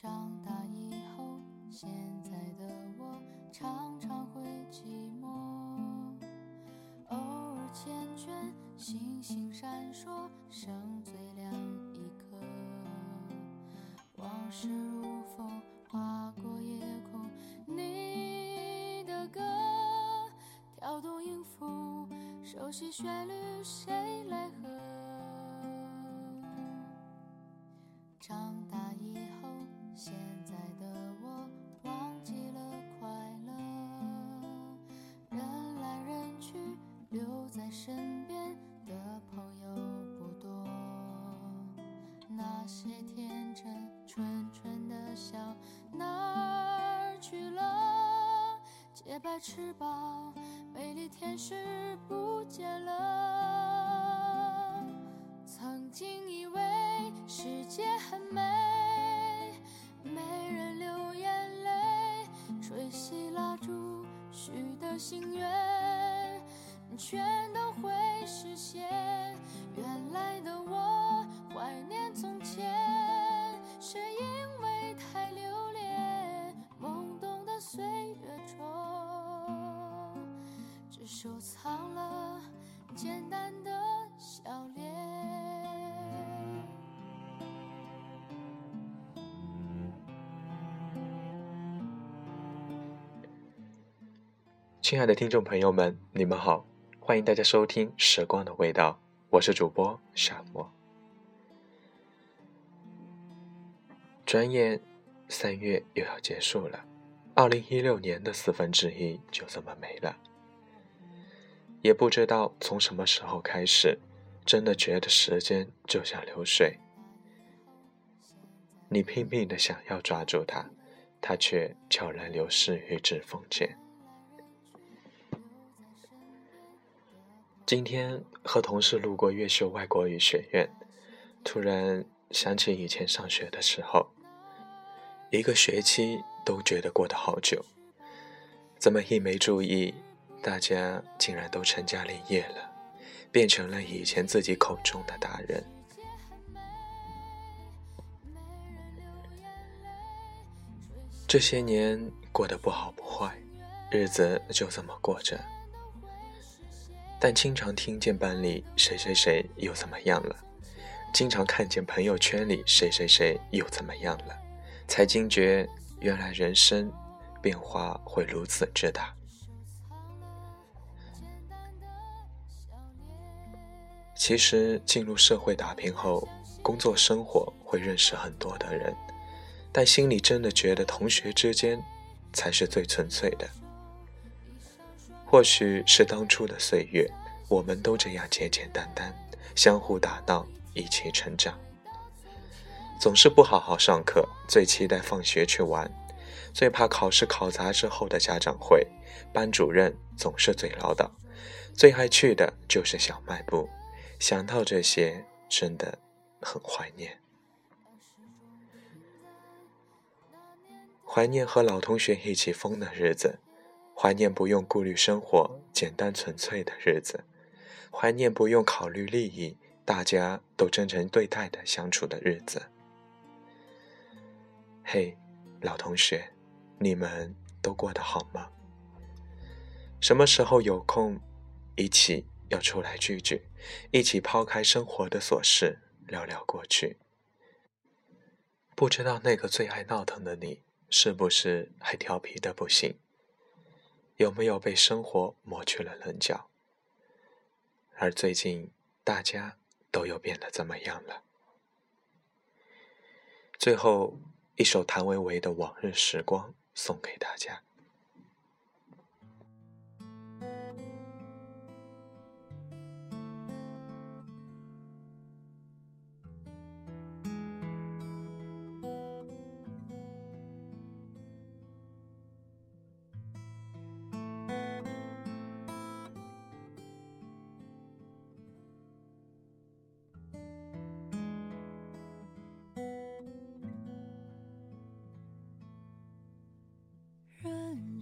长大以后，现在的我常常会寂寞，偶尔缱绻，星星闪烁，剩最亮一颗。往事如风，划过夜空，你的歌跳动音符，熟悉旋律，谁来和？身边的朋友不多。那些天真纯纯的笑哪儿去了？洁白翅膀，美丽天使不见了。曾经以为世界很美，没人流眼泪，吹熄蜡烛许的心愿，全都会实现。原来的我怀念从前，是因为太留恋懵懂的岁月中，只收藏了简单的笑脸。亲爱的听众朋友们，你们好，欢迎大家收听《时光的味道》，我是主播沙漠。转眼三月又要结束了，二零一六年的四分之一就这么没了。也不知道从什么时候开始，真的觉得时间就像流水，你拼命的想要抓住它，它却悄然流逝于指缝间。今天和同事路过越秀外国语学院，突然想起以前上学的时候，一个学期都觉得过得好久，怎么一没注意，大家竟然都成家立业了，变成了以前自己口中的大人。这些年过得不好不坏，日子就这么过着。但经常听见班里谁谁谁又怎么样了，经常看见朋友圈里谁谁谁又怎么样了，才惊觉原来人生变化会如此之大。其实进入社会打拼后，工作生活会认识很多的人，但心里真的觉得同学之间才是最纯粹的。或许是当初的岁月，我们都这样简简单单，相互打闹，一起成长。总是不好好上课，最期待放学去玩，最怕考试考砸之后的家长会。班主任总是最唠叨，最爱去的就是小卖部。想到这些，真的很怀念，怀念和老同学一起疯的日子。怀念不用顾虑生活、简单纯粹的日子，怀念不用考虑利益、大家都真诚对待的相处的日子。嘿，老同学，你们都过得好吗？什么时候有空，一起要出来聚聚，一起抛开生活的琐事，聊聊过去。不知道那个最爱闹腾的你，是不是还调皮的不行？有没有被生活磨去了棱角？而最近大家都又变得怎么样了？最后一首谭维维的《往日时光》送给大家。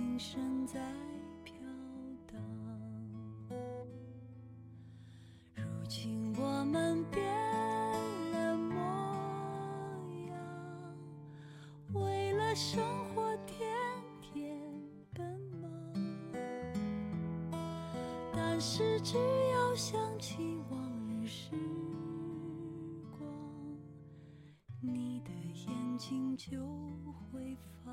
琴声在飘荡。如今我们变了模样，为了生活天天奔忙，但是只要想起往日时光，你的眼睛就会发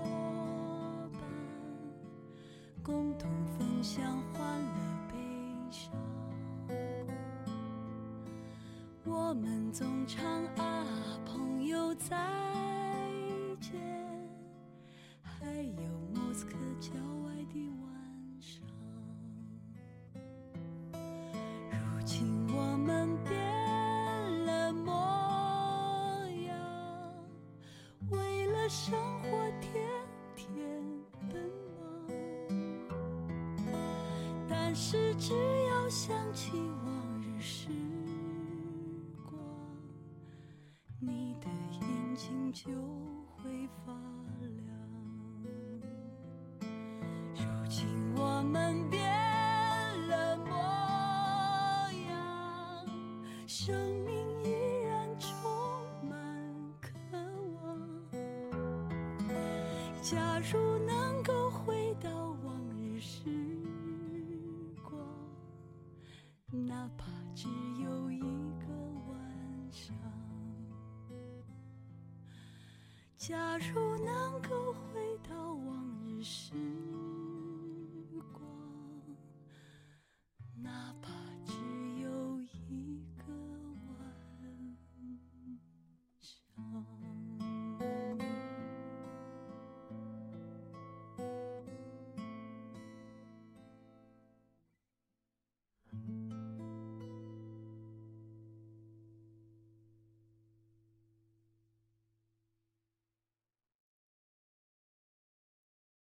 同分享欢乐悲伤。我们总唱啊，朋友再见，还有莫斯科郊外的晚上。如今我们变了模样，为了生但是只要想起往日时光，你的眼睛就会发亮。如今我们变了模样，生命依然充满渴望。假如能够回到假如能够回到往日时